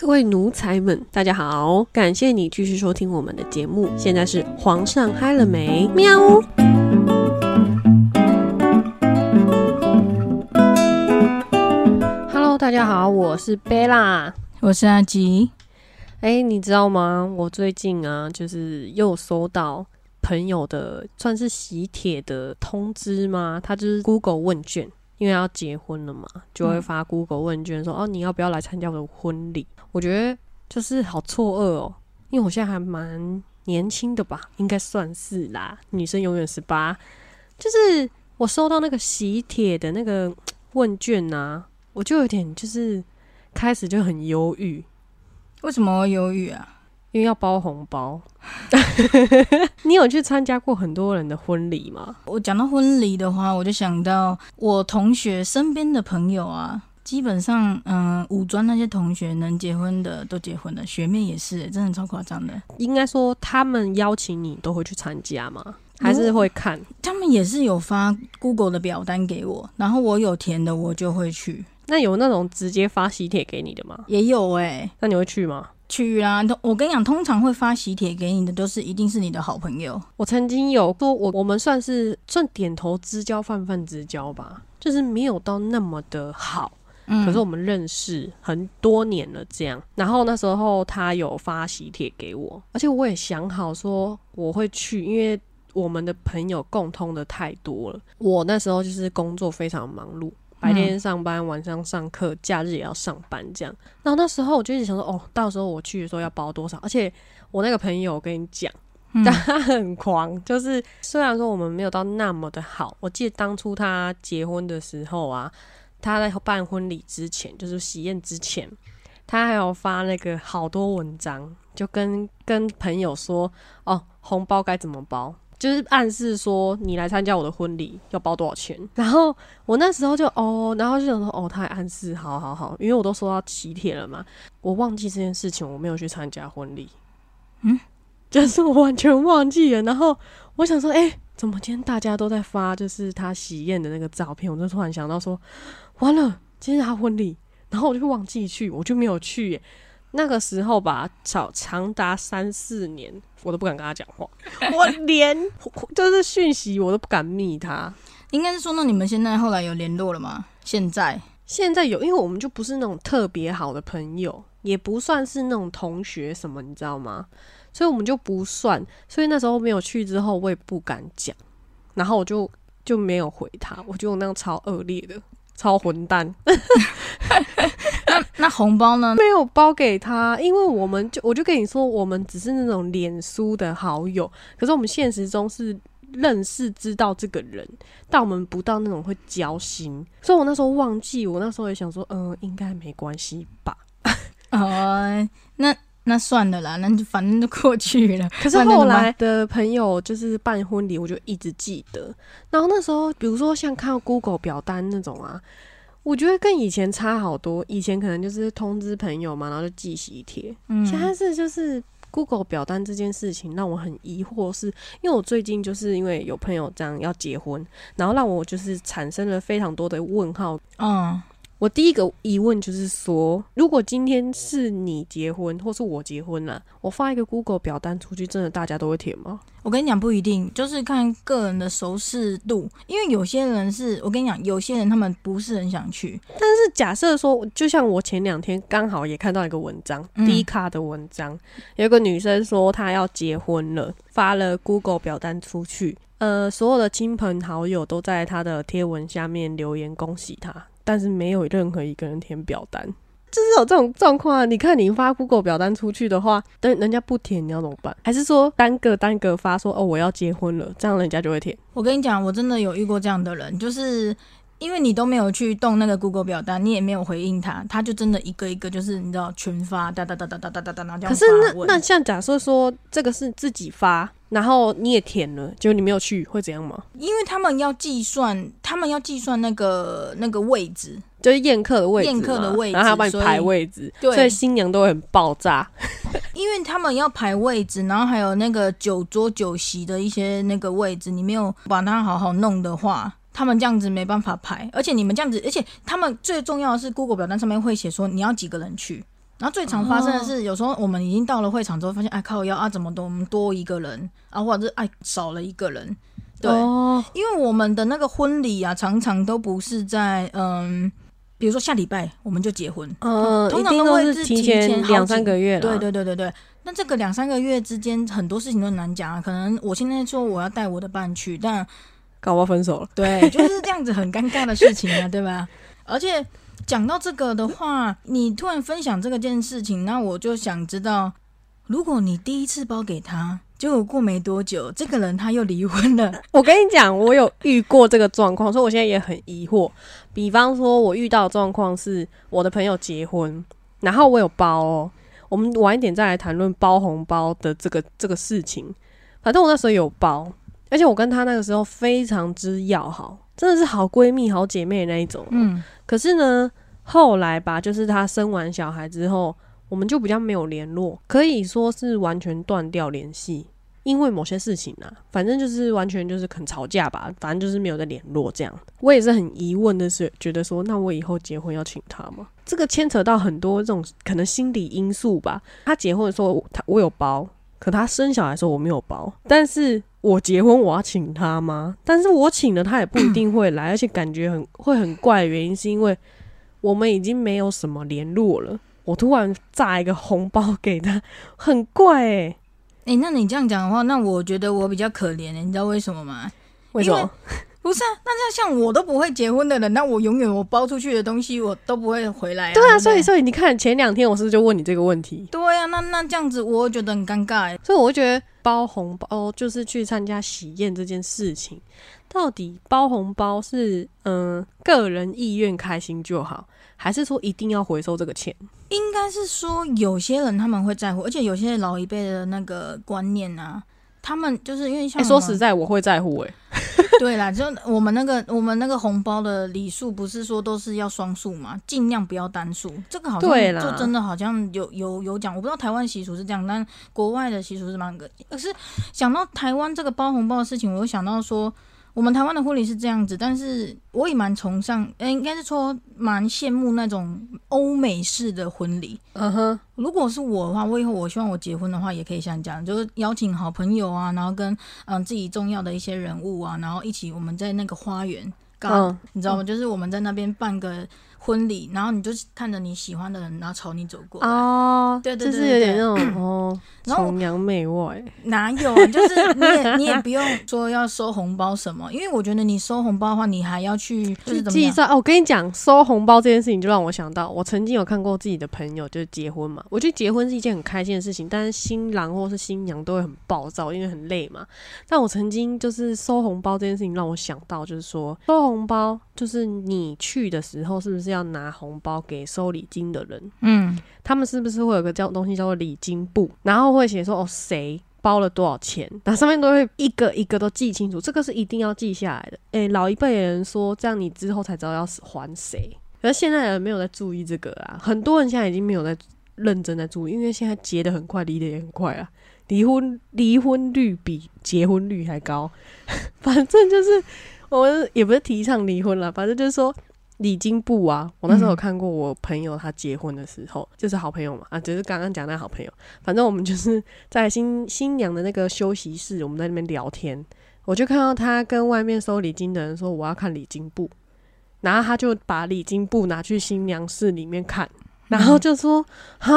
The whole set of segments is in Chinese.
各位奴才们，大家好！感谢你继续收听我们的节目。现在是皇上嗨了没？喵。Hello，大家好，我是贝拉，我是阿吉。哎，你知道吗？我最近啊，就是又收到朋友的算是喜帖的通知吗？他就是 Google 问卷，因为要结婚了嘛，就会发 Google 问卷说：“哦，你要不要来参加我的婚礼？”我觉得就是好错愕哦，因为我现在还蛮年轻的吧，应该算是啦。女生永远十八，就是我收到那个喜帖的那个问卷啊，我就有点就是开始就很忧郁。为什么会忧郁啊？因为要包红包。你有去参加过很多人的婚礼吗？我讲到婚礼的话，我就想到我同学身边的朋友啊。基本上，嗯，五专那些同学能结婚的都结婚了，学妹也是，真的超夸张的。应该说，他们邀请你都会去参加吗？还是会看？他们也是有发 Google 的表单给我，然后我有填的，我就会去。那有那种直接发喜帖给你的吗？也有哎。那你会去吗？去啊！我跟你讲，通常会发喜帖给你的，都是一定是你的好朋友。我曾经有说，我我们算是算点头之交，泛泛之交吧，就是没有到那么的好。可是我们认识很多年了，这样。然后那时候他有发喜帖给我，而且我也想好说我会去，因为我们的朋友共通的太多了。我那时候就是工作非常忙碌，白天上班，晚上上课，假日也要上班，这样。然后那时候我就一直想说，哦，到时候我去的时候要包多少？而且我那个朋友，我跟你讲，他很狂，就是虽然说我们没有到那么的好，我记得当初他结婚的时候啊。他在办婚礼之前，就是喜宴之前，他还有发那个好多文章，就跟跟朋友说哦，红包该怎么包，就是暗示说你来参加我的婚礼要包多少钱。然后我那时候就哦，然后就想说哦，他还暗示好好好，因为我都收到喜帖了嘛，我忘记这件事情，我没有去参加婚礼，嗯，就是我完全忘记了。然后我想说，哎，怎么今天大家都在发就是他喜宴的那个照片？我就突然想到说。完了，今天他婚礼，然后我就忘记去，我就没有去。那个时候吧，长长达三四年，我都不敢跟他讲话，我连就是讯息我都不敢密他。应该是说，那你们现在后来有联络了吗？现在现在有，因为我们就不是那种特别好的朋友，也不算是那种同学什么，你知道吗？所以我们就不算。所以那时候没有去之后，我也不敢讲，然后我就就没有回他，我就那样超恶劣的。超混蛋！那 那红包呢？没有包给他，因为我们就我就跟你说，我们只是那种脸书的好友，可是我们现实中是认识知道这个人，但我们不到那种会交心，所以我那时候忘记，我那时候也想说，嗯，应该没关系吧？哦，那。那算了啦，那就反正就过去了。可是后来的朋友就是办婚礼，我就一直记得。然后那时候，比如说像看 Google 表单那种啊，我觉得跟以前差好多。以前可能就是通知朋友嘛，然后就寄喜帖。嗯，现在是就是 Google 表单这件事情让我很疑惑，是因为我最近就是因为有朋友这样要结婚，然后让我就是产生了非常多的问号。嗯。我第一个疑问就是说，如果今天是你结婚，或是我结婚了，我发一个 Google 表单出去，真的大家都会填吗？我跟你讲，不一定，就是看个人的熟视度。因为有些人是我跟你讲，有些人他们不是很想去。但是假设说，就像我前两天刚好也看到一个文章，低卡的文章，有个女生说她要结婚了，发了 Google 表单出去，呃，所有的亲朋好友都在她的贴文下面留言恭喜她。但是没有任何一个人填表单，就是有这种状况啊。你看，你发 Google 表单出去的话，等人家不填，你要怎么办？还是说单个单个发，说哦我要结婚了，这样人家就会填？我跟你讲，我真的有遇过这样的人，就是因为你都没有去动那个 Google 表单，你也没有回应他，他就真的一个一个就是你知道群发哒哒哒哒哒哒哒哒这样。可是那那像假设说这个是自己发。然后你也填了，结果你没有去，会怎样吗？因为他们要计算，他们要计算那个那个位置，就是宴客的位置，宴客的位置，然后他帮你排位置，所以新娘都会很爆炸。因为他们要排位置，然后还有那个酒桌酒席的一些那个位置，你没有把它好好弄的话，他们这样子没办法排。而且你们这样子，而且他们最重要的是，Google 表单上面会写说你要几个人去。然后最常发生的是，有时候我们已经到了会场之后，发现哎靠腰啊，怎么多我们多一个人啊，或者是哎少了一个人。对，因为我们的那个婚礼啊，常常都不是在嗯，比如说下礼拜我们就结婚，嗯，通常都会是提前两三个月。对对对对对。那这个两三个月之间，很多事情都难讲啊。可能我现在说我要带我的伴去，但搞不好分手了。对，就是这样子很尴尬的事情啊，对吧？而且讲到这个的话，你突然分享这个件事情，那我就想知道，如果你第一次包给他。结果过没多久，这个人他又离婚了。我跟你讲，我有遇过这个状况，所以我现在也很疑惑。比方说，我遇到状况是我的朋友结婚，然后我有包哦。我们晚一点再来谈论包红包的这个这个事情。反正我那时候有包，而且我跟她那个时候非常之要好，真的是好闺蜜、好姐妹那一种。嗯。可是呢，后来吧，就是她生完小孩之后。我们就比较没有联络，可以说是完全断掉联系，因为某些事情啊，反正就是完全就是可能吵架吧，反正就是没有再联络这样。我也是很疑问的是，觉得说，那我以后结婚要请他吗？这个牵扯到很多这种可能心理因素吧。他结婚的时候，他我有包，可他生小孩的时候我没有包。但是我结婚我要请他吗？但是我请了他也不一定会来，而且感觉很会很怪原因是因为我们已经没有什么联络了。我突然炸一个红包给他，很怪哎哎，那你这样讲的话，那我觉得我比较可怜哎，你知道为什么吗？为什么？不是啊，那像像我都不会结婚的人，那我永远我包出去的东西我都不会回来。对啊，所以所以你看前两天我是不是就问你这个问题？对啊，那那这样子我觉得很尴尬哎，所以我觉得包红包就是去参加喜宴这件事情，到底包红包是嗯个人意愿开心就好。还是说一定要回收这个钱？应该是说有些人他们会在乎，而且有些老一辈的那个观念啊，他们就是因为像说实在，我会在乎哎。对啦，就我们那个我们那个红包的礼数不是说都是要双数嘛，尽量不要单数。这个好像就真的好像有有有讲，我不知道台湾习俗是这样，但国外的习俗是蛮个。可是想到台湾这个包红包的事情，我又想到说。我们台湾的婚礼是这样子，但是我也蛮崇尚，呃，应该是说蛮羡慕那种欧美式的婚礼。嗯哼，如果是我的话，我以后我希望我结婚的话，也可以像这样，就是邀请好朋友啊，然后跟嗯自己重要的一些人物啊，然后一起我们在那个花园，嗯，你知道吗？就是我们在那边办个。婚礼，然后你就看着你喜欢的人，然后朝你走过来。哦，对对对，就是有点那种哦，崇洋媚外。哪有？就是你也你也不用说要收红包什么，因为我觉得你收红包的话，你还要去就是计算。哦，我跟你讲，收红包这件事情就让我想到，我曾经有看过自己的朋友就是结婚嘛。我觉得结婚是一件很开心的事情，但是新郎或是新娘都会很暴躁，因为很累嘛。但我曾经就是收红包这件事情让我想到，就是说收红包就是你去的时候是不是要？拿红包给收礼金的人，嗯，他们是不是会有个叫东西叫做礼金簿，然后会写说哦谁包了多少钱，那上面都会一个一个都记清楚，这个是一定要记下来的。诶，老一辈人说这样你之后才知道要还谁，而现在人没有在注意这个啊，很多人现在已经没有在认真在注意，因为现在结的很快，离的也很快啊，离婚离婚率比结婚率还高，反正就是我们也不是提倡离婚了，反正就是说。礼金簿啊，我那时候有看过我朋友他结婚的时候，就是好朋友嘛啊，就是刚刚讲那好朋友，反正我们就是在新新娘的那个休息室，我们在那边聊天，我就看到他跟外面收礼金的人说我要看礼金簿，然后他就把礼金簿拿去新娘室里面看，然后就说啊，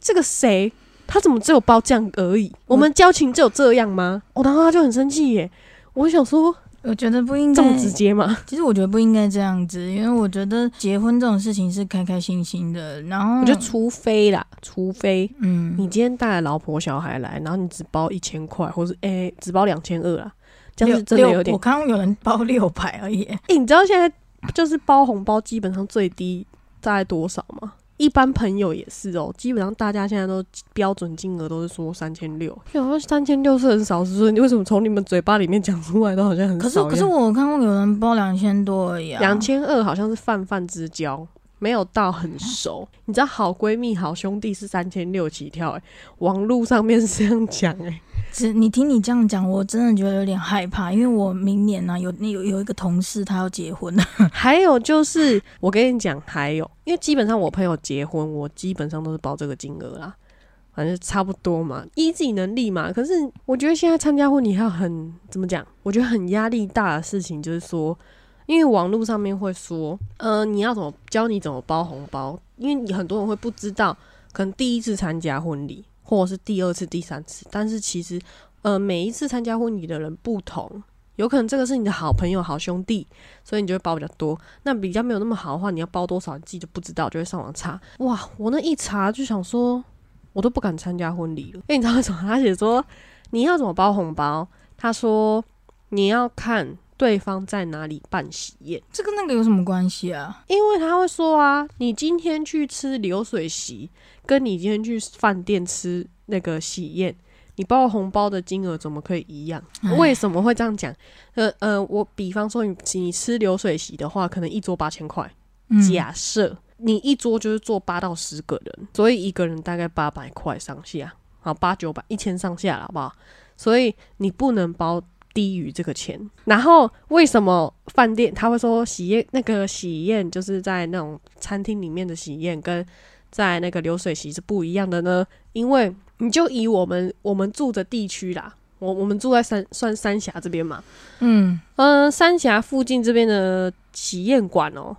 这个谁，他怎么只有包这样而已？我们交情只有这样吗？我然后他就很生气耶，我想说。我觉得不应该这么直接吗？其实我觉得不应该这样子，因为我觉得结婚这种事情是开开心心的。然后我觉得，除非啦，除非，嗯，你今天带了老婆小孩来，然后你只包一千块，或者诶只包两千二啦，这样子真的有点。我刚刚有人包六百而已。哎，你知道现在就是包红包基本上最低大概多少吗？一般朋友也是哦，基本上大家现在都标准金额都是说三千六，有时候三千六是很少，是说你为什么从你们嘴巴里面讲出来都好像很少？可是可是我看过有人包两千多而已啊，两千二好像是泛泛之交，没有到很熟。你知道，好闺蜜、好兄弟是三千六起跳，哎，网络上面是这样讲，哎。只你听你这样讲，我真的觉得有点害怕，因为我明年呢有有有一个同事他要结婚。还有就是，我跟你讲，还有，因为基本上我朋友结婚，我基本上都是包这个金额啦，反正差不多嘛，依自己能力嘛。可是我觉得现在参加婚礼还有很怎么讲？我觉得很压力大的事情就是说，因为网络上面会说，呃，你要怎么教你怎么包红包？因为你很多人会不知道，可能第一次参加婚礼。或者是第二次、第三次，但是其实，呃，每一次参加婚礼的人不同，有可能这个是你的好朋友、好兄弟，所以你就会包比较多。那比较没有那么好的话，你要包多少，你自己就不知道，就会上网查。哇，我那一查就想说，我都不敢参加婚礼了。因为你知道为什么？他写说你要怎么包红包？他说你要看。对方在哪里办喜宴？这跟那个有什么关系啊？因为他会说啊，你今天去吃流水席，跟你今天去饭店吃那个喜宴，你包红包的金额怎么可以一样？为什么会这样讲？呃呃，我比方说你你吃流水席的话，可能一桌八千块，假设你一桌就是坐八到十个人，所以一个人大概八百块上下，好八九百一千上下了，好不好？所以你不能包。低于这个钱，然后为什么饭店他会说喜宴那个喜宴就是在那种餐厅里面的喜宴跟在那个流水席是不一样的呢？因为你就以我们我们住的地区啦，我我们住在三算三峡这边嘛，嗯嗯，三峡附近这边的喜宴馆哦，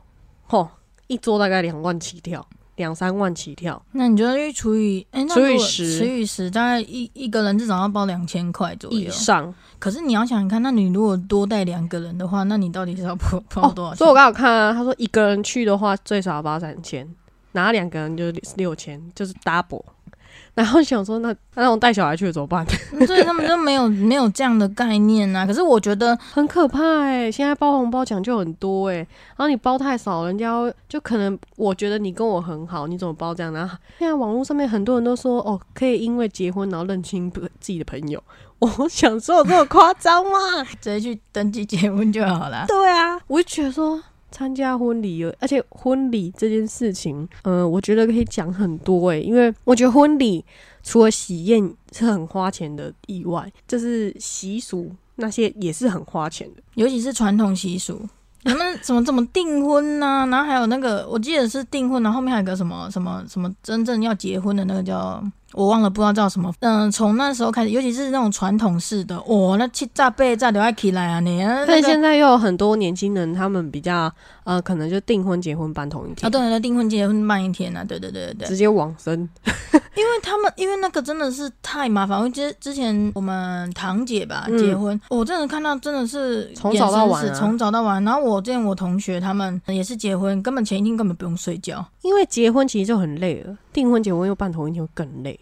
吼，一桌大概两万起跳。两三万起跳，那你觉得去除以哎，除以十，除以十，大概一一个人至少要包两千块左右以上。可是你要想想看，那你如果多带两个人的话，那你到底是要包包多少？所以我刚好看啊，他说一个人去的话最少要包三千，拿两个人就六千，就是 double。然后想说，那那我带小孩去怎么办？所以他们都没有 没有这样的概念啊。可是我觉得很可怕哎，现在包红包讲究很多哎，然后你包太少，人家就可能我觉得你跟我很好，你怎么包这样？然后现在网络上面很多人都说哦，可以因为结婚然后认清自己的朋友。我想说有这么夸张吗？直接去登记结婚就好了。对啊，我就觉得说。参加婚礼，而且婚礼这件事情，嗯，我觉得可以讲很多诶，因为我觉得婚礼除了喜宴是很花钱的以外，就是习俗那些也是很花钱的，尤其是传统习俗，他们怎么怎么订婚呢？然后还有那个，我记得是订婚，然后后面还有个什么什么什么真正要结婚的那个叫。我忘了，不知道叫什么。嗯，从那时候开始，尤其是那种传统式的，哦，那七炸背炸留爱起来啊！你，但现在又有很多年轻人，他们比较呃，可能就订婚结婚办同一天啊，对对，订婚结婚办一天啊，对对对对对，直接往生。因为他们，因为那个真的是太麻烦。我记得之前我们堂姐吧结婚，我真的看到真的是从早到晚，从早到晚。然后我见我同学他们也是结婚，根本前一天根本不用睡觉，因为结婚其实就很累了，订婚结婚又办同一天会更累。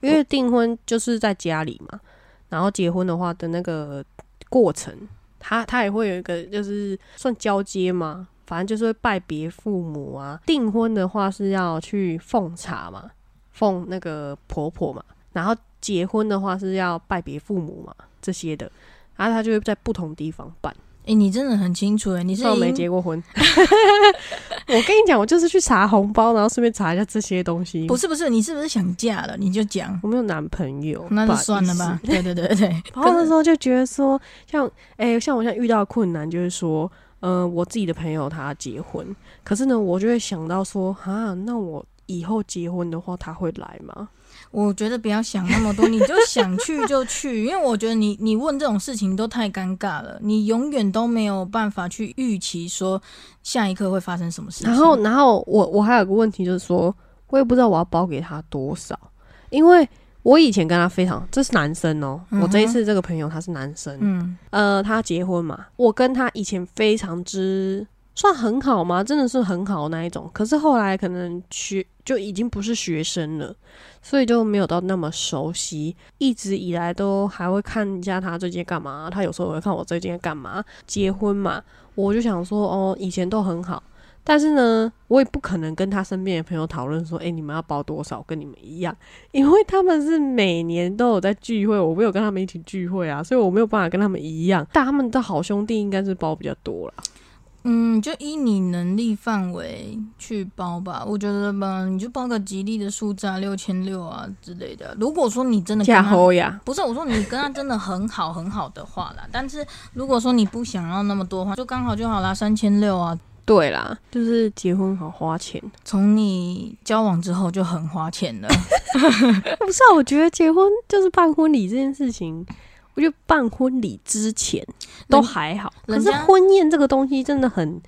因为订婚就是在家里嘛，然后结婚的话的那个过程，他他也会有一个就是算交接嘛，反正就是会拜别父母啊。订婚的话是要去奉茶嘛，奉那个婆婆嘛，然后结婚的话是要拜别父母嘛这些的，然后他就会在不同地方办。哎，你真的很清楚哎，你是没结过婚。我跟你讲，我就是去查红包，然后顺便查一下这些东西。不是不是，你是不是想嫁了？你就讲我没有男朋友，那就算了吧。对对对对。然后那时候就觉得说，像哎，像我现在遇到困难，就是说，嗯，我自己的朋友他结婚，可是呢，我就会想到说，啊，那我以后结婚的话，他会来吗？我觉得不要想那么多，你就想去就去，因为我觉得你 你问这种事情都太尴尬了，你永远都没有办法去预期说下一刻会发生什么事情。然后，然后我我还有个问题就是说，我也不知道我要包给他多少，因为我以前跟他非常，这是男生哦，我这一次这个朋友他是男生，嗯，呃，他结婚嘛，我跟他以前非常之。算很好吗？真的是很好那一种。可是后来可能学就已经不是学生了，所以就没有到那么熟悉。一直以来都还会看一下他最近干嘛，他有时候也会看我最近干嘛。结婚嘛，我就想说哦，以前都很好，但是呢，我也不可能跟他身边的朋友讨论说，哎，你们要包多少，跟你们一样，因为他们是每年都有在聚会，我没有跟他们一起聚会啊，所以我没有办法跟他们一样。但他们的好兄弟应该是包比较多了。嗯，就依你能力范围去包吧。我觉得吧，你就包个吉利的数字啊，六千六啊之类的。如果说你真的加厚呀，不是我说你跟他真的很好 很好的话啦。但是如果说你不想要那么多话，就刚好就好啦，三千六啊。对啦，就是结婚好花钱，从你交往之后就很花钱了。不是啊，我觉得结婚就是办婚礼这件事情。我觉得办婚礼之前都还好，可是婚宴这个东西真的很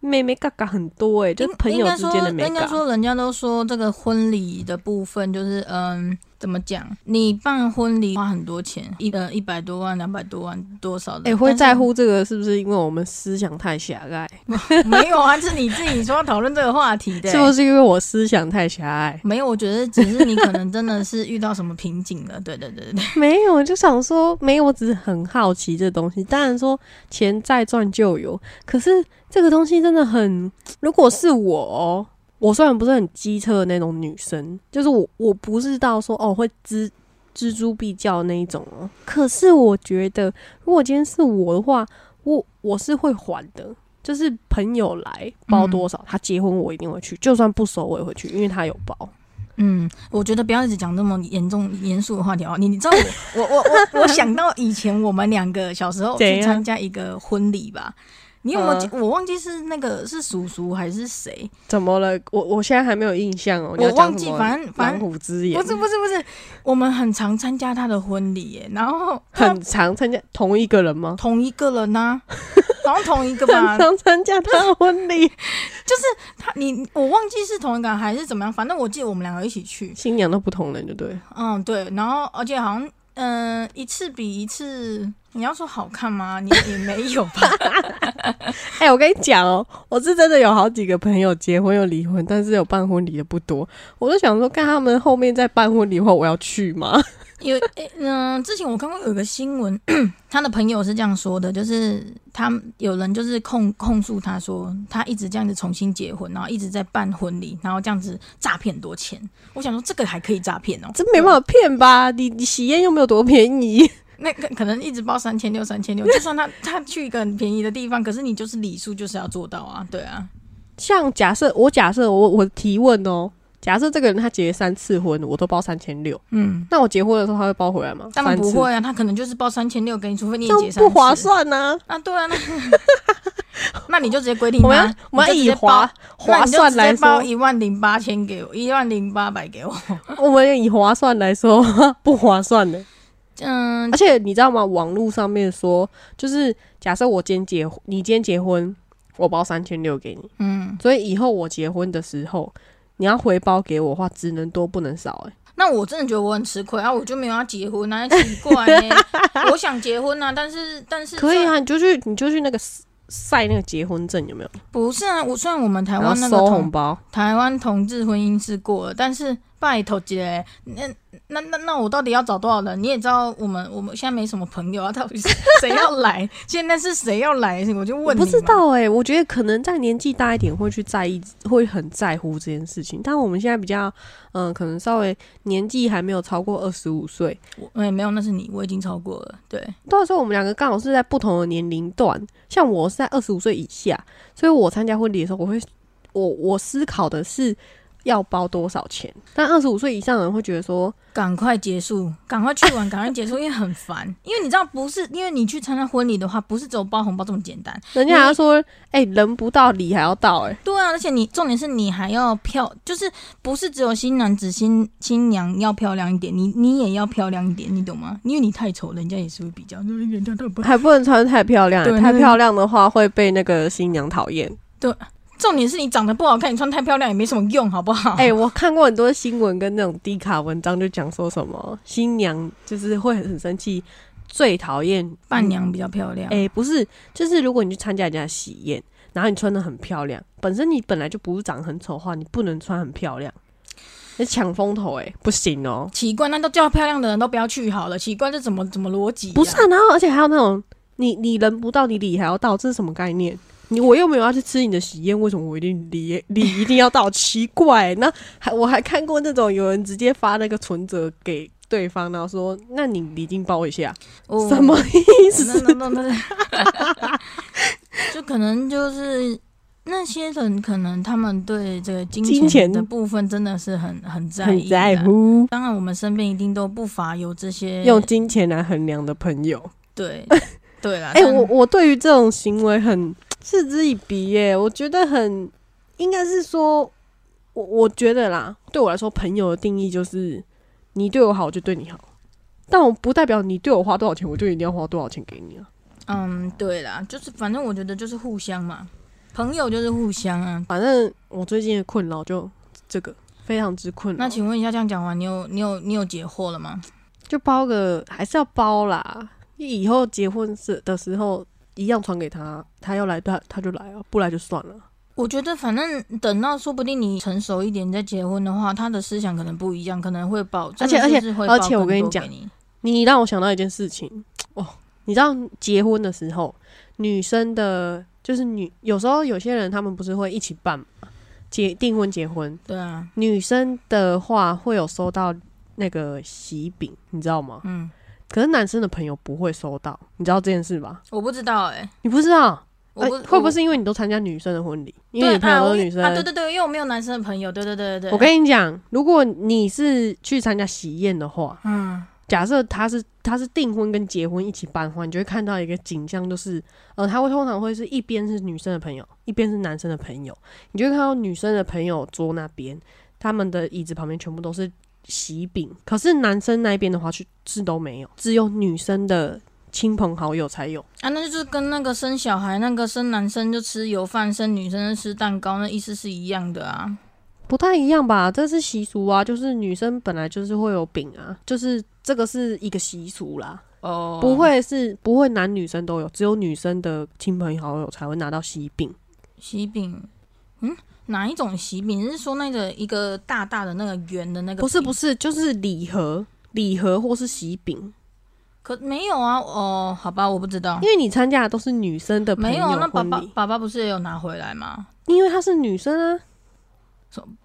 妹妹嘎嘎很多哎，就是朋友之间的妹应该说，人家都说这个婚礼的部分就是嗯。怎么讲？你办婚礼花很多钱，一呃一百多万、两百多万，多少的？哎，会在乎这个是不是？因为我们思想太狭隘？没有啊，是你自己说要讨论这个话题的。是不是因为我思想太狭隘？没有，我觉得只是你可能真的是遇到什么瓶颈了。对对对对，没有，就想说没有，我只是很好奇这东西。当然说钱再赚就有，可是这个东西真的很，如果是我。我虽然不是很机车的那种女生，就是我我不知道说哦会蜘蜘蛛必较那一种哦。可是我觉得，如果今天是我的话，我我是会还的。就是朋友来包多少，他结婚我一定会去，就算不熟我也会去，因为他有包。嗯，我觉得不要一直讲那么严重严肃的话题哦。你你知道我 我我我我想到以前我们两个小时候去参加一个婚礼吧。你有没有？我忘记是那个是叔叔还是谁？怎么了？我我现在还没有印象哦。我忘记，反正反正虎之言不是不是不是，我们很常参加他的婚礼耶。然后 很常参加同一个人吗？同一个人呢？好像同一个吧？常参加他的婚礼，就是他你我忘记是同一个还是怎么样？反正我记得我们两个一起去，新娘都不同人，就对。嗯，对。然后而且好像嗯一次比一次。你要说好看吗？你 也没有吧？哎，我跟你讲哦，我是真的有好几个朋友结婚又离婚，但是有办婚礼的不多。我就想说，看他们后面在办婚礼后，我要去吗？有，嗯，之前我看过有一个新闻，他的朋友是这样说的，就是他有人就是控控诉他说，他一直这样子重新结婚，然后一直在办婚礼，然后这样子诈骗多钱。我想说，这个还可以诈骗哦？这没办法骗吧？你你喜宴又没有多便宜。那可可能一直报三千六三千六，就算他他去一个很便宜的地方，可是你就是礼数就是要做到啊，对啊。像假设我假设我我提问哦，假设这个人他结三次婚，我都包三千六，嗯，那我结婚的时候他会包回来吗？当然不会啊，他可能就是包三千六给你，除非你也结三次，不划算呢。啊，对啊，那 那你就直接规定我们，我们以划划算来包一万零八千给我，一万零八百给我，我们以划算来说不划算的。嗯，而且你知道吗？网络上面说，就是假设我今天结，你今天结婚，我包三千六给你，嗯，所以以后我结婚的时候，你要回包给我的话，只能多不能少，哎，那我真的觉得我很吃亏啊！我就没有要结婚啊，奇怪，我想结婚啊，但是但是可以啊，你就去你就去那个晒那个结婚证有没有？不是啊，我虽然我们台湾那个收红包，台湾同志婚姻是过了，但是。拜托姐，那那那那我到底要找多少人？你也知道，我们我们现在没什么朋友啊，到底是 谁要来？现在是谁要来？我就问。不知道哎，我觉得可能在年纪大一点会去在意，会很在乎这件事情。但我们现在比较，嗯，可能稍微年纪还没有超过二十五岁。哎，没有，那是你，我已经超过了。对，到时候我们两个刚好是在不同的年龄段。像我是在二十五岁以下，所以我参加婚礼的时候，我会，我我思考的是。要包多少钱？但二十五岁以上的人会觉得说，赶快结束，赶快去玩，赶快结束，因为很烦。因为你知道，不是因为你去参加婚礼的话，不是只有包红包这么简单。人家还要说，哎，人不到礼还要到，哎。对啊，而且你重点是你还要漂，就是不是只有新郎子新新娘要漂亮一点，你你也要漂亮一点，你懂吗？因为你太丑，人家也是会比较，人家不还不能穿太漂亮，太漂亮的话会被那个新娘讨厌。对。重点是你长得不好看，你穿太漂亮也没什么用，好不好？哎，我看过很多新闻跟那种低卡文章，就讲说什么新娘就是会很生气，最讨厌伴娘比较漂亮。哎，不是，就是如果你去参加人家喜宴，然后你穿的很漂亮，本身你本来就不是长得很丑的话，你不能穿很漂亮，你抢风头哎，不行哦。奇怪，那都叫漂亮的人都不要去好了。奇怪，这怎么怎么逻辑？不是，啊然后而且还有那种你你人不到，你礼还要到，这是什么概念？你我又没有要去吃你的喜宴，为什么我一定礼礼一定要到？奇怪，那还我还看过那种有人直接发那个存折给对方，然后说：“那你礼金包一下。”什么意思？就可能就是那些人，可能他们对这个金钱的部分真的是很很在意，在乎。当然，我们身边一定都不乏有这些用金钱来衡量的朋友。对，对啦。哎，我我对于这种行为很嗤之以鼻耶。我觉得很应该是说，我我觉得啦，对我来说，朋友的定义就是你对我好，我就对你好。但我不代表你对我花多少钱，我就一定要花多少钱给你啊。嗯，对啦，就是反正我觉得就是互相嘛，朋友就是互相啊。反正我最近的困扰就这个非常之困扰。那请问一下，这样讲完，你有你有你有解惑了吗？就包个还是要包啦，以后结婚是的时候一样传给他，他要来他他就来啊，不来就算了。我觉得反正等到说不定你成熟一点再结婚的话，他的思想可能不一样，可能会保，而且而且而且我跟你讲。你让我想到一件事情哦，你知道结婚的时候，女生的，就是女，有时候有些人他们不是会一起办结订婚结婚？对啊，女生的话会有收到那个喜饼，你知道吗？嗯，可是男生的朋友不会收到，你知道这件事吧？我不知道哎，你不知道？我会不会是因为你都参加女生的婚礼？因为你朋友都是女生啊？对对对，因为我没有男生的朋友。对对对对对。我跟你讲，如果你是去参加喜宴的话，嗯。假设他是他是订婚跟结婚一起办的话，你就会看到一个景象，就是呃，他会通常会是一边是女生的朋友，一边是男生的朋友。你就会看到女生的朋友桌那边，他们的椅子旁边全部都是喜饼，可是男生那边的话，是是都没有，只有女生的亲朋好友才有啊。那就是跟那个生小孩，那个生男生就吃油饭，生女生吃蛋糕，那意思是一样的啊。不太一样吧？这是习俗啊，就是女生本来就是会有饼啊，就是这个是一个习俗啦。哦，不会是不会男女生都有，只有女生的亲朋好友才会拿到喜饼。喜饼，嗯，哪一种喜饼？是说那个一个大大的那个圆的那个？不是不是，就是礼盒，礼盒或是喜饼。可没有啊？哦，好吧，我不知道，因为你参加的都是女生的朋友没有，那爸爸爸爸不是也有拿回来吗？因为她是女生啊。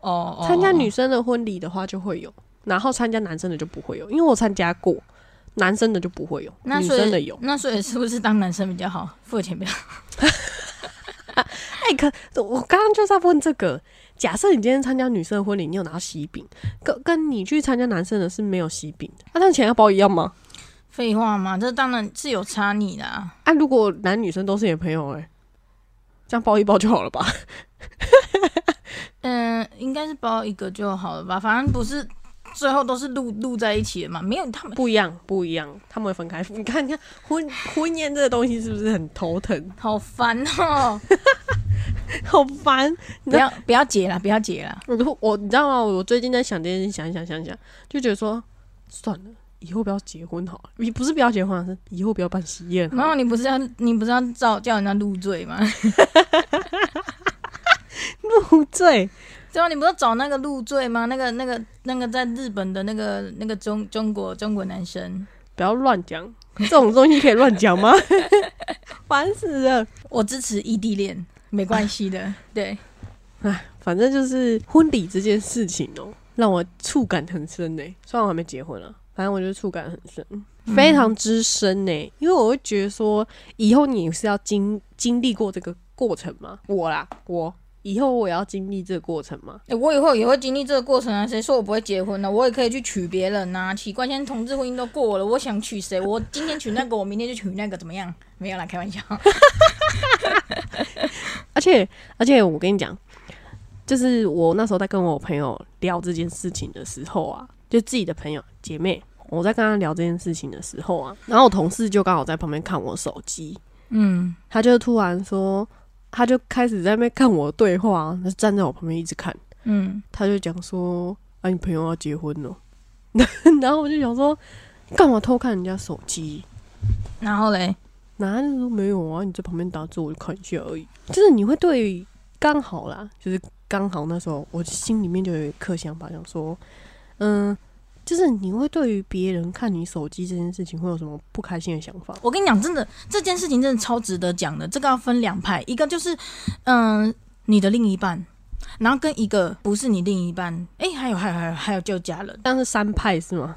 哦，参加女生的婚礼的话就会有，然后参加男生的就不会有，因为我参加过男生的就不会有，那女生的有。那所以是不是当男生比较好，付钱比较？哎，可我刚刚就在问这个，假设你今天参加女生的婚礼，你有拿喜饼，跟跟你去参加男生的是没有喜饼的，那那钱要包一样吗？废话嘛，这当然是有差你的啊。如果男女生都是你的朋友，哎，这样包一包就好了吧？嗯，应该是包一个就好了吧，反正不是最后都是录录在一起的嘛，没有他们不一样，不一样，他们会分开。你看，你看婚婚宴这个东西是不是很头疼？好烦哦，好烦！不要不要结了，不要结了。我我你知道吗？我最近在想这件事，想一想想想，就觉得说算了，以后不要结婚好了。你不是不要结婚，是以后不要办喜宴。然后你不是要你不是要叫叫人家入赘吗？入赘，对啊，你不是找那个入赘吗？那个、那个、那个在日本的那个、那个中中国中国男生，不要乱讲，这种东西可以乱讲吗？烦死了！我支持异地恋，没关系的。对，哎，反正就是婚礼这件事情哦，让我触感很深呢。虽然我还没结婚啊，反正我觉得触感很深，非常之深呢。因为我会觉得说，以后你是要经经历过这个过程吗？我啦，我。以后我也要经历这个过程吗？哎我以后也会经历这个过程啊！谁说我不会结婚呢？我也可以去娶别人呐！奇怪，现在同志婚姻都过了，我想娶谁？我今天娶那个，我明天就娶那个，怎么样？没有啦，开玩笑。而 且而且，我跟你讲，就是我那时候在跟我朋友聊这件事情的时候啊，就自己的朋友姐妹，我在跟他聊这件事情的时候啊，然后我同事就刚好在旁边看我手机，嗯，他就突然说。他就开始在那边看我对话，他站在我旁边一直看。嗯，他就讲说：“啊，你朋友要结婚了。”然后我就想说：“干嘛偷看人家手机？”然后嘞，哪里都没有啊！你在旁边打字，我就看一下而已。就是你会对刚好啦，就是刚好那时候我心里面就有一颗想法，想说：“嗯。”就是你会对于别人看你手机这件事情会有什么不开心的想法？我跟你讲，真的这件事情真的超值得讲的。这个要分两派，一个就是嗯你的另一半，然后跟一个不是你另一半。哎，还有还有还有还有就家人，但是三派是吗？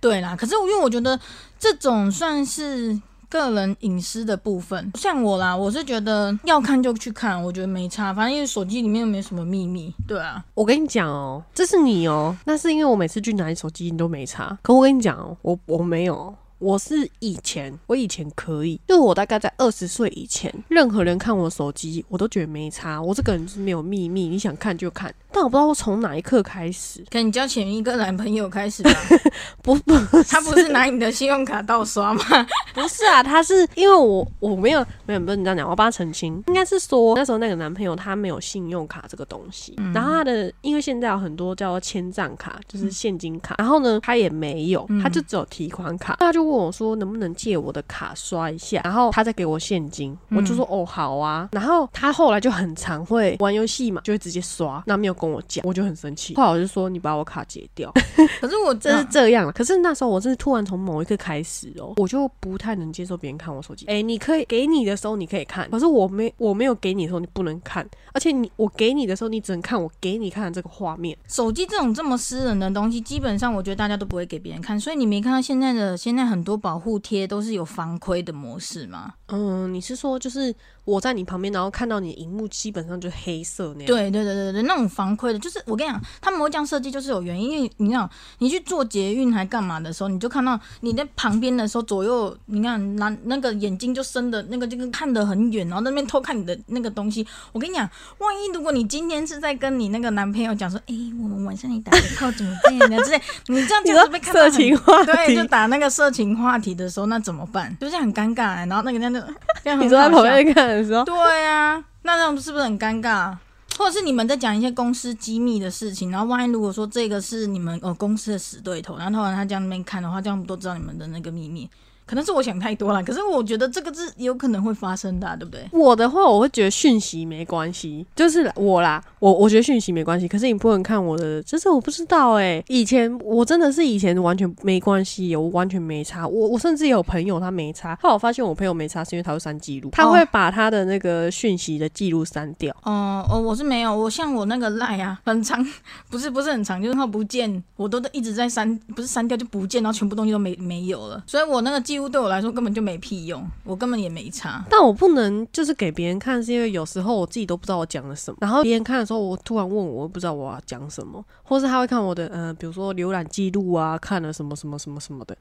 对啦，可是因为我觉得这种算是个人隐私的部分，像我啦，我是觉得要看就去看，我觉得没差，反正因为手机里面又没什么秘密。对啊，我跟你讲哦，这是你哦，那是因为我每次去拿你手机，你都没差。可我跟你讲哦，我我没有。我是以前，我以前可以，就我大概在二十岁以前，任何人看我手机，我都觉得没差。我这个人是没有秘密，你想看就看。但我不知道我从哪一刻开始，跟你交前一个男朋友开始吧？不不，他不是拿你的信用卡盗刷吗？不是啊，他是因为我我没有没有不你这样讲，我帮他澄清，应该是说那时候那个男朋友他没有信用卡这个东西，然后他的因为现在有很多叫做千账卡，就是现金卡，然后呢他也没有，他就只有提款卡，他就。问我说能不能借我的卡刷一下，然后他再给我现金，我就说哦好啊。然后他后来就很常会玩游戏嘛，就会直接刷，那没有跟我讲，我就很生气。后来我就说你把我卡解掉。可是我真是这样可是那时候我真是突然从某一刻开始哦，我就不太能接受别人看我手机。哎，你可以给你的时候你可以看，可是我没我没有给你的时候你不能看，而且你我给你的时候你只能看我给你看的这个画面。手机这种这么私人的东西，基本上我觉得大家都不会给别人看，所以你没看到现在的现在很。很多保护贴都是有防窥的模式吗？嗯，你是说就是我在你旁边，然后看到你荧幕基本上就黑色那样？对对对对对，那种防窥的，就是我跟你讲，他们会这样设计就是有原因，因为你讲你去做捷运还干嘛的时候，你就看到你在旁边的时候，左右你看那那个眼睛就伸的那个，就跟看得很远，然后那边偷看你的那个东西。我跟你讲，万一如果你今天是在跟你那个男朋友讲说，哎，我们晚上你打个炮怎么办呢？之类，你这样 就是被看到色情话对，就打那个色情。话题的时候，那怎么办？就是很尴尬，然后那个那个，你坐在旁边看的时候，对啊，那这样是不是很尴尬？或者是你们在讲一些公司机密的事情，然后万一如果说这个是你们哦公司的死对头，然后突然他这样那边看的话，这样都知道你们的那个秘密。可能是我想太多了，可是我觉得这个是有可能会发生的，对不对？我的话，我会觉得讯息没关系，就是我啦，我我觉得讯息没关系。可是你不能看我的，就是我不知道哎。以前我真的是以前完全没关系，我完全没差。我我甚至有朋友他没差，后来我发现我朋友没差是因为他会删记录，他会把他的那个讯息的记录删掉。哦哦，我是没有，我像我那个赖啊，很长，不是不是很长，就是他不见，我都一直在删，不是删掉就不见，然后全部东西都没没有了，所以我那个。几对我来说根本就没屁用，我根本也没差。但我不能就是给别人看，是因为有时候我自己都不知道我讲了什么。然后别人看的时候，我突然问我，我不知道我要讲什么，或是他会看我的，嗯，比如说浏览记录啊，看了什么什么什么什么的。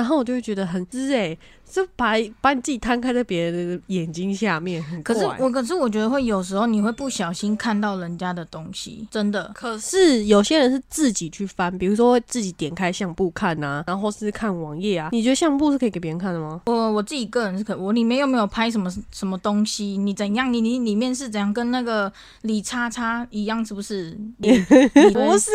然后我就会觉得很滋哎，就把把你自己摊开在别人的眼睛下面，很可是我可是我觉得会有时候你会不小心看到人家的东西，真的。可是有些人是自己去翻，比如说自己点开相簿看啊，然后是看网页啊。你觉得相簿是可以给别人看的吗？我我自己个人是可，我里面又没有拍什么什么东西，你怎样？你你里面是怎样？跟那个李叉叉一样是不是？不是，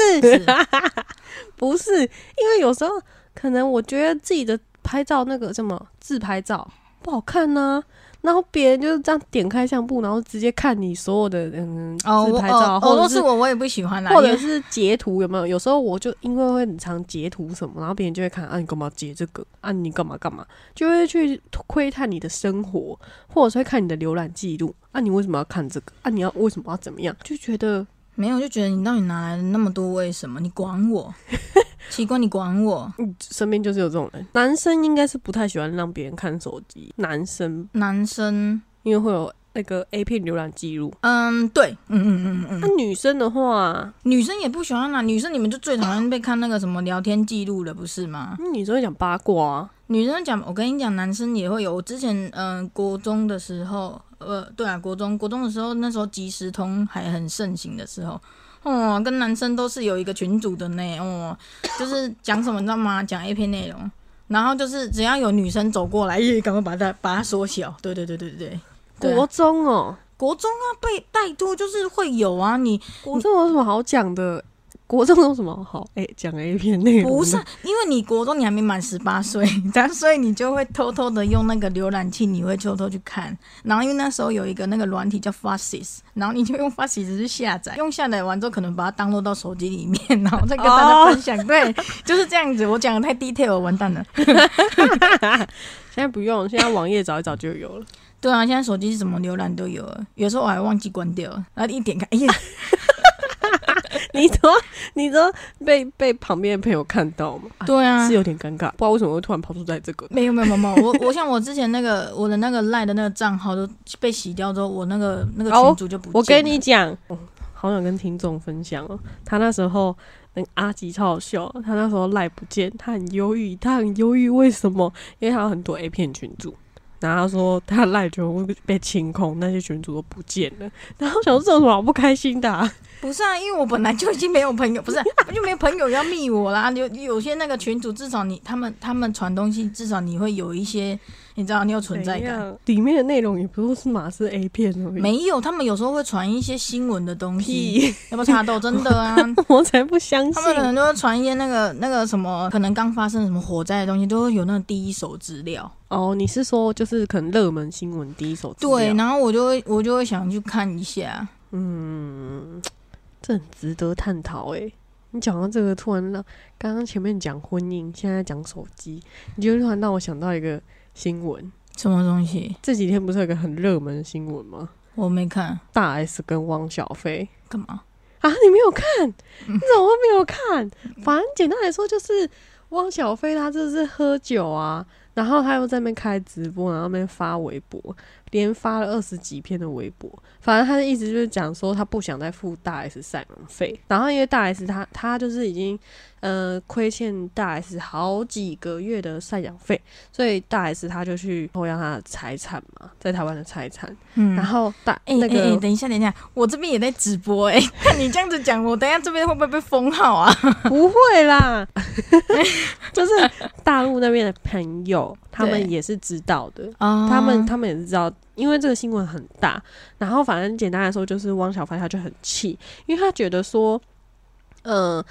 不是，因为有时候。可能我觉得自己的拍照那个什么自拍照不好看呢，然后别人就是这样点开相簿，然后直接看你所有的嗯自拍照，或者是我我也不喜欢啦，或者是截图有没有？有时候我就因为会很常截图什么，然后别人就会看啊你干嘛截这个啊你干嘛干嘛，就会去窥探你的生活，或者是会看你的浏览记录啊你为什么要看这个啊你要为什么要怎么样？就觉得没有就觉得你到底哪来的那么多为什么？你管我？奇怪，你管我？嗯身边就是有这种人。男生应该是不太喜欢让别人看手机。男生，男生，因为会有那个 A 片浏览记录。嗯，对，嗯嗯嗯嗯。那女生的话，女生也不喜欢啊。女生你们就最讨厌被看那个什么聊天记录了，不是吗？女生会讲八卦，女生讲，我跟你讲，男生也会有。我之前嗯，国中的时候，呃，对啊，国中国中的时候，那时候即时通还很盛行的时候。哦，跟男生都是有一个群组的呢。哦，就是讲什么你知道吗？讲 A 片内容，然后就是只要有女生走过来，也赶快把它把它缩小。对对对对对对。国中哦，国中啊，被带多就是会有啊。你国中有什么好讲的？国中有什么好？哎，讲 A 片内容？不是，因为你国中你还没满十八岁，但所以你就会偷偷的用那个浏览器，你会偷偷去看。然后因为那时候有一个那个软体叫 f a s i s 然后你就用 f a s i s 去下载，用下载完之后可能把它登录到手机里面，然后再跟大家分享。对，就是这样子。我讲的太 detail，完蛋了。现在不用，现在网页找一找就有了。对啊，现在手机是什么浏览都有了。有时候我还忘记关掉了，然后一点开，哎呀。你说你说被被旁边的朋友看到吗？对啊，是有点尴尬，不知道为什么会突然跑出在这个。没有没有没有，我 我像我之前那个我的那个赖的那个账号都被洗掉之后，我那个那个群主就不。我跟你讲，好想跟听众分享哦。他那时候那阿吉超好笑，他那时候赖不见，他很忧郁，他很忧郁，为什么？因为他有很多 A 片群主。然后他说他赖就被清空，那些群主都不见了。然后想说这有什么好不开心的？不是啊，因为我本来就已经没有朋友，不是就没有朋友要密我啦。有有些那个群主，至少你他们他们传东西，至少你会有一些。你知道你有存在感，里面的内容也不是马是 A 片哦，没有，他们有时候会传一些新闻的东西，要不查到？真的啊，我才不相信。他们可能就会传一些那个那个什么，可能刚发生什么火灾的东西，都会有那个第一手资料。哦，你是说就是可能热门新闻第一手资料？对，然后我就会我就会想去看一下。嗯，这很值得探讨诶。你讲到这个，突然让刚刚前面讲婚姻，现在讲手机，你就突然让我想到一个。新闻什么东西？这几天不是有个很热门的新闻吗？我没看。大 S 跟汪小菲干嘛啊？你没有看？你怎么会没有看？反正简单来说，就是汪小菲他就是喝酒啊，然后他又在那边开直播，然后那边发微博。连发了二十几篇的微博，反正他的意思就是讲说他不想再付大 S 赡养费，然后因为大 S 他他就是已经呃亏欠大 S 好几个月的赡养费，所以大 S 他就去偷要他的财产嘛，在台湾的财产。嗯，然后大哎那个等一下等一下，我这边也在直播哎，看你这样子讲，我等下这边会不会被封号啊？不会啦，就是大陆那边的朋友，他们也是知道的，他们他们也是知道。因为这个新闻很大，然后反正简单来说，就是汪小菲他就很气，因为他觉得说，呃，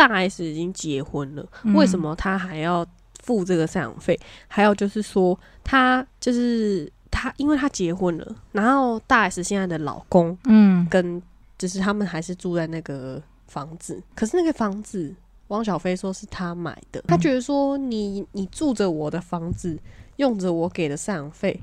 大 S 已经结婚了，为什么他还要付这个赡养费？还有就是说，他就是他，因为他结婚了，然后大 S 现在的老公，嗯，跟就是他们还是住在那个房子，可是那个房子，汪小菲说是他买的，他觉得说，你你住着我的房子，用着我给的赡养费。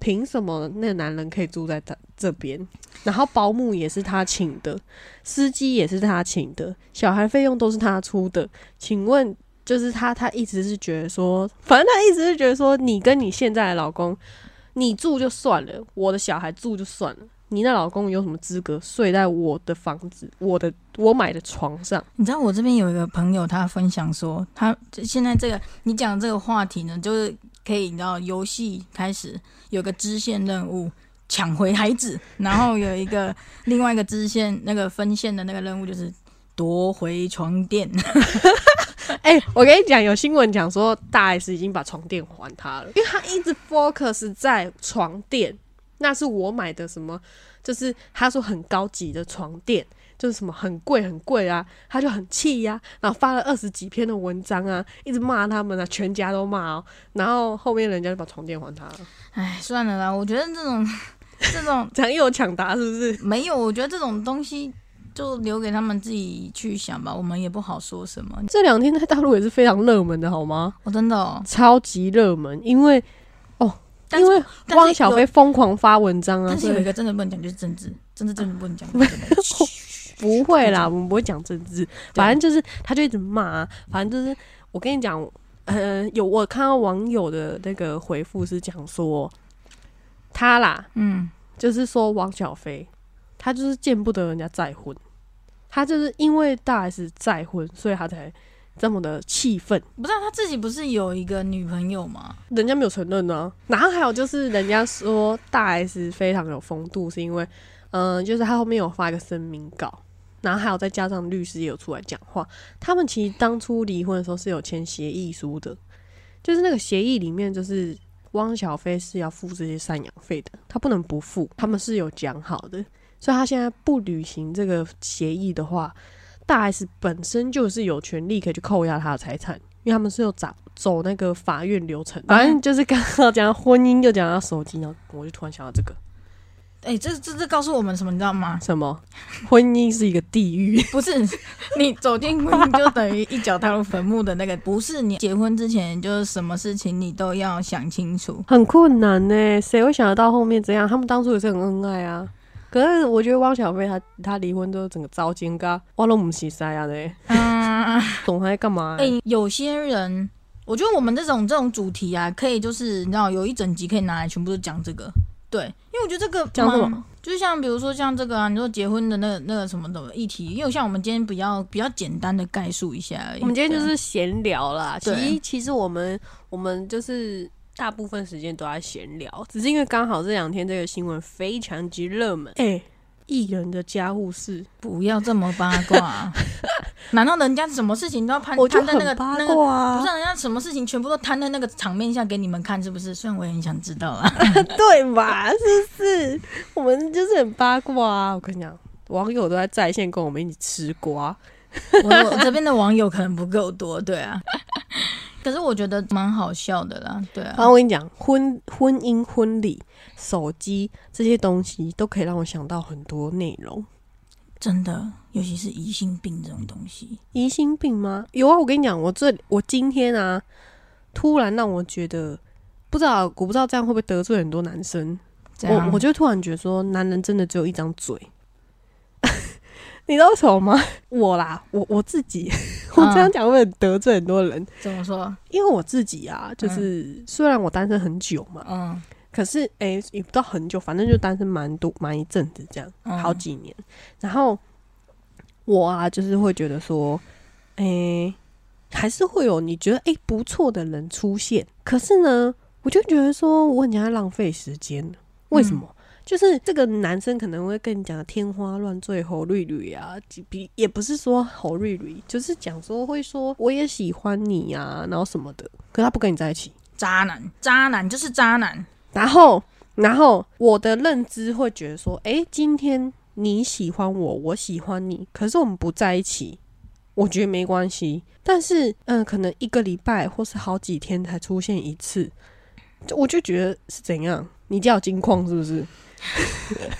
凭什么那个男人可以住在他这边？然后保姆也是他请的，司机也是他请的，小孩费用都是他出的。请问，就是他，他一直是觉得说，反正他一直是觉得说，你跟你现在的老公，你住就算了，我的小孩住就算了，你那老公有什么资格睡在我的房子、我的我买的床上？你知道我这边有一个朋友，他分享说，他现在这个你讲这个话题呢，就是。可以，你知道游戏开始有个支线任务抢回孩子，然后有一个另外一个支线那个分线的那个任务就是夺回床垫。哎，我跟你讲，有新闻讲说大 S 已经把床垫还他了，因为他一直 focus 在床垫，那是我买的什么，就是他说很高级的床垫。就是什么很贵很贵啊，他就很气呀，然后发了二十几篇的文章啊，一直骂他们啊，全家都骂哦，然后后面人家就把床垫还他了。哎，算了啦，我觉得这种 这种抢又抢答是不是？没有，我觉得这种东西就留给他们自己去想吧，我们也不好说什么。这两天在大陆也是非常热门的，好吗？我真的超级热门，因为哦，因为汪小菲疯狂发文章啊，但是有一个真的不能讲，就是政治，政治真的不能讲。不会啦，我们不会讲政治，反正就是他就一直骂，反正就是我跟你讲，呃，有我看到网友的那个回复是讲说他啦，嗯，就是说王小飞，他就是见不得人家再婚，他就是因为大 S 再婚，所以他才这么的气愤。不是他自己不是有一个女朋友吗？人家没有承认呢。然后还有就是人家说大 S 非常有风度，是因为嗯，就是他后面有发一个声明稿。然后还有再加上律师也有出来讲话，他们其实当初离婚的时候是有签协议书的，就是那个协议里面就是汪小菲是要付这些赡养费的，他不能不付，他们是有讲好的，所以他现在不履行这个协议的话，大 S 本身就是有权利可以去扣押他的财产，因为他们是有走走那个法院流程，反正就是刚刚讲婚姻又讲到手机，然后我就突然想到这个。哎，这这这告诉我们什么？你知道吗？什么？婚姻是一个地狱。不是，你走进婚姻就等于一脚踏入坟墓的那个。不是，你结婚之前就是什么事情你都要想清楚。很困难呢，谁会想得到后面这样？他们当初也是很恩爱啊。可是我觉得汪小菲他他离婚之后整个糟心噶，我都唔是塞啊的，懂他在干嘛？哎，有些人，我觉得我们这种这种主题啊，可以就是你知道有一整集可以拿来全部都讲这个，对，因为我觉得这个讲什么？就像比如说像这个啊，你说结婚的那个那个什么的议题，因为像我们今天比较比较简单的概述一下而已。我们今天就是闲聊啦，其实其实我们我们就是大部分时间都在闲聊，只是因为刚好这两天这个新闻非常之热门。哎。艺人的家务事，不要这么八卦。难道人家什么事情都要攀摊在那个那个？不是人家什么事情全部都摊在那个场面下给你们看，是不是？虽然我也很想知道啊，对吧？是不是？我们就是很八卦啊！我跟你讲，网友都在在线跟我们一起吃瓜。我这边的网友可能不够多，对啊。可是我觉得蛮好笑的啦，对啊。然后我跟你讲，婚婚姻、婚礼、手机这些东西，都可以让我想到很多内容。真的，尤其是疑心病这种东西。疑心病吗？有啊！我跟你讲，我这我今天啊，突然让我觉得，不知道我不知道这样会不会得罪很多男生。我我就突然觉得说，男人真的只有一张嘴。你知道什么吗？我啦，我我自己，我这样讲会得罪很多人。怎么说？因为我自己啊，就是虽然我单身很久嘛，嗯，可是哎，也不知道很久，反正就单身蛮多蛮一阵子这样，好几年。然后我啊，就是会觉得说，哎，还是会有你觉得哎不错的人出现，可是呢，我就觉得说我很在浪费时间，为什么？就是这个男生可能会跟你讲天花乱坠、吼绿绿啊，比也不是说吼绿绿，就是讲说会说我也喜欢你呀，然后什么的，可他不跟你在一起，渣男，渣男就是渣男。然后，然后我的认知会觉得说，哎，今天你喜欢我，我喜欢你，可是我们不在一起，我觉得没关系。但是，嗯，可能一个礼拜或是好几天才出现一次，我就觉得是怎样？你叫金矿是不是？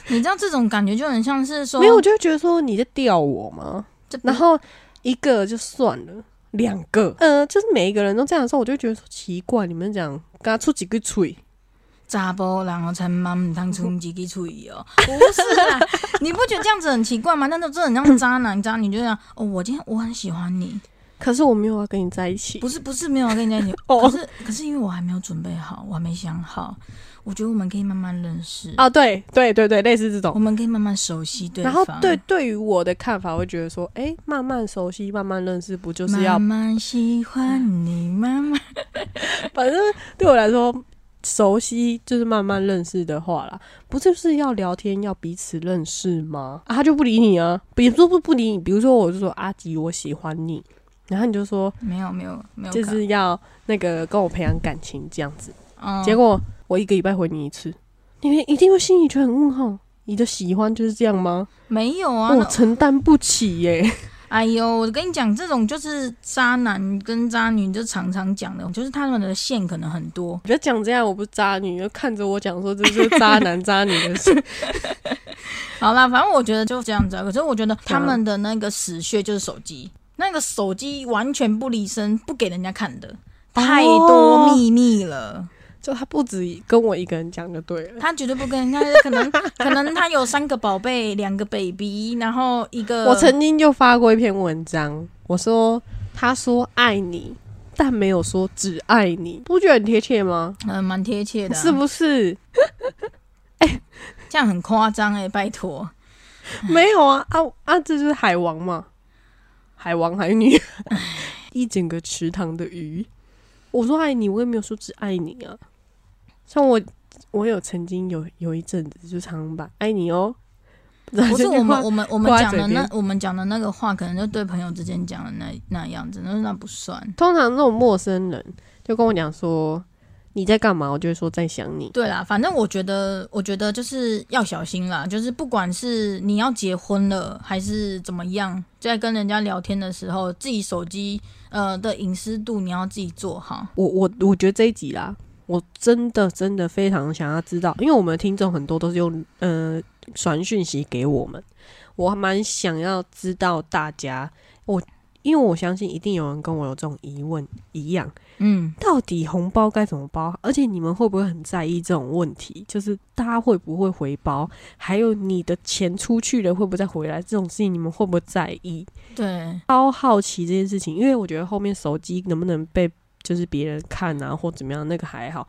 你知道这种感觉就很像是说，没有，我就觉得说你在吊我吗？然后一个就算了，两个，呃，就是每一个人都这样说，我就觉得说奇怪，你们讲跟他出几个嘴，渣波，然后才慢慢当出几个嘴哦，不是啊，你不觉得这样子很奇怪吗？那就真的很像渣男渣女，就这样哦，我今天我很喜欢你，可是我没有要跟你在一起，不是不是没有要跟你在一起，可是可是因为我还没有准备好，我还没想好。我觉得我们可以慢慢认识啊，对对对对，类似这种，我们可以慢慢熟悉对方。然后对对于我的看法，会觉得说，哎，慢慢熟悉，慢慢认识，不就是要慢慢喜欢你，慢慢。反正对我来说，熟悉就是慢慢认识的话啦，不就是要聊天，要彼此认识吗？啊，他就不理你啊，比如说不不理你，比如说我就说阿吉，我喜欢你，然后你就说没有没有没有，就是要那个跟我培养感情这样子，结果。我一个礼拜回你一次，你一定会心里觉得很问号。你的喜欢就是这样吗？没有啊，我承担不起耶。哎呦，我跟你讲，这种就是渣男跟渣女就常常讲的，就是他们的线可能很多。别讲这样，我不是渣女，就看着我讲说这是渣男渣女的事。好啦，反正我觉得就这样子。可是我觉得他们的那个死穴就是手机，那个手机完全不离身，不给人家看的，太多秘密了。就他不止跟我一个人讲就对了，他绝对不跟人家，可能 可能他有三个宝贝，两个 baby，然后一个。我曾经就发过一篇文章，我说他说爱你，但没有说只爱你，不觉得很贴切吗？嗯，蛮贴切的，是不是？哎，这样很夸张哎，拜托，没有啊啊啊！这就是海王嘛，海王海女，一整个池塘的鱼。我说爱你，我也没有说只爱你啊。像我，我有曾经有有一阵子就常把爱你哦。不是 我们我们我们讲的那我们讲的那个话，可能就对朋友之间讲的那那样子，那那不算。通常那种陌生人就跟我讲说你在干嘛，我就会说在想你。对啦，反正我觉得我觉得就是要小心啦，就是不管是你要结婚了还是怎么样，在跟人家聊天的时候，自己手机。呃的隐私度你要自己做好。我我我觉得这一集啦，我真的真的非常想要知道，因为我们的听众很多都是用呃传讯息给我们，我还蛮想要知道大家，我因为我相信一定有人跟我有这种疑问一样，嗯，到底红包该怎么包？而且你们会不会很在意这种问题？就是大家会不会回包？还有你的钱出去了会不会再回来？这种事情你们会不会在意？对，超好奇这件事情，因为我觉得后面手机能不能被就是别人看啊，或怎么样，那个还好。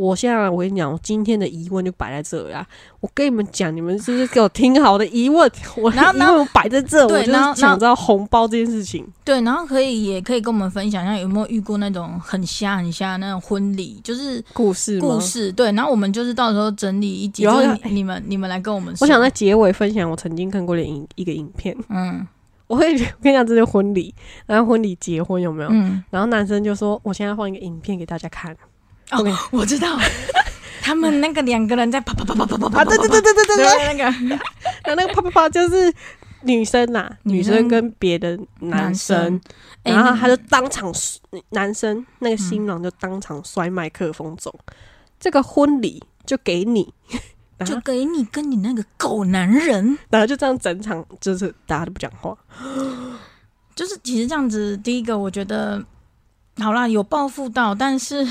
我现在我跟你讲，我今天的疑问就摆在这呀。我跟你们讲，你们是不是给我听好的疑问？我然后疑问摆在这，我就是想知道红包这件事情。对，然后可以也可以跟我们分享一下，有没有遇过那种很瞎很瞎那种婚礼，就是故事故事。对，然后我们就是到时候整理一集，就是你们你们来跟我们。我想在结尾分享我曾经看过的影一个影片。嗯，我会跟你讲这是婚礼，然后婚礼结婚有没有？嗯，然后男生就说：“我现在放一个影片给大家看。”哦，我知道，他们那个两个人在啪啪啪啪啪啪啪，对对对对对对对，那个，那那个啪啪啪就是女生呐，女生。跟别的男生，然后他就当场，男生那个新郎就当场摔麦克风走，这个婚礼就给你，就给你跟你那个狗男人，然后就这样整场就是大家都不讲话，就是其实这样子，第一个我觉得好啦，有报复到，但是。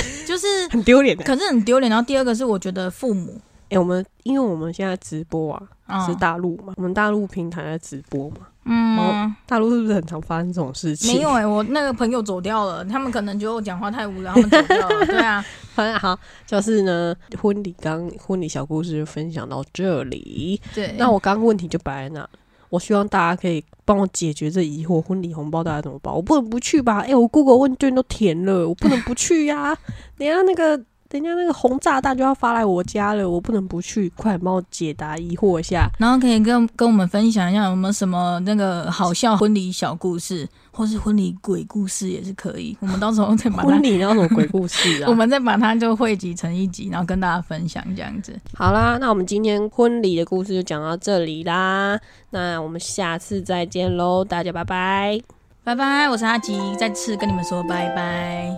就是很丢脸，可是很丢脸。然后第二个是，我觉得父母，哎，我们因为我们现在直播啊，是大陆嘛，我们大陆平台在直播嘛，嗯，大陆是不是很常发生这种事情？没有哎，我那个朋友走掉了，他们可能觉得我讲话太无聊，他们走掉了。对啊，反正好，就是呢，婚礼刚婚礼小故事就分享到这里。对，那我刚刚问题就摆在那。我希望大家可以帮我解决这疑惑，婚礼红包大家怎么包？我不能不去吧？哎，我 Google 问卷都填了，我不能不去呀！等下那个。人家那个红炸弹就要发来我家了，我不能不去，快帮我解答疑惑一下。然后可以跟跟我们分享一下有没有什么那个好笑婚礼小故事，或是婚礼鬼故事也是可以。我们到时候再把 婚礼要什么鬼故事啊，我们再把它就汇集成一集，然后跟大家分享这样子。好啦，那我们今天婚礼的故事就讲到这里啦，那我们下次再见喽，大家拜拜，拜拜，我是阿吉，再次跟你们说拜拜。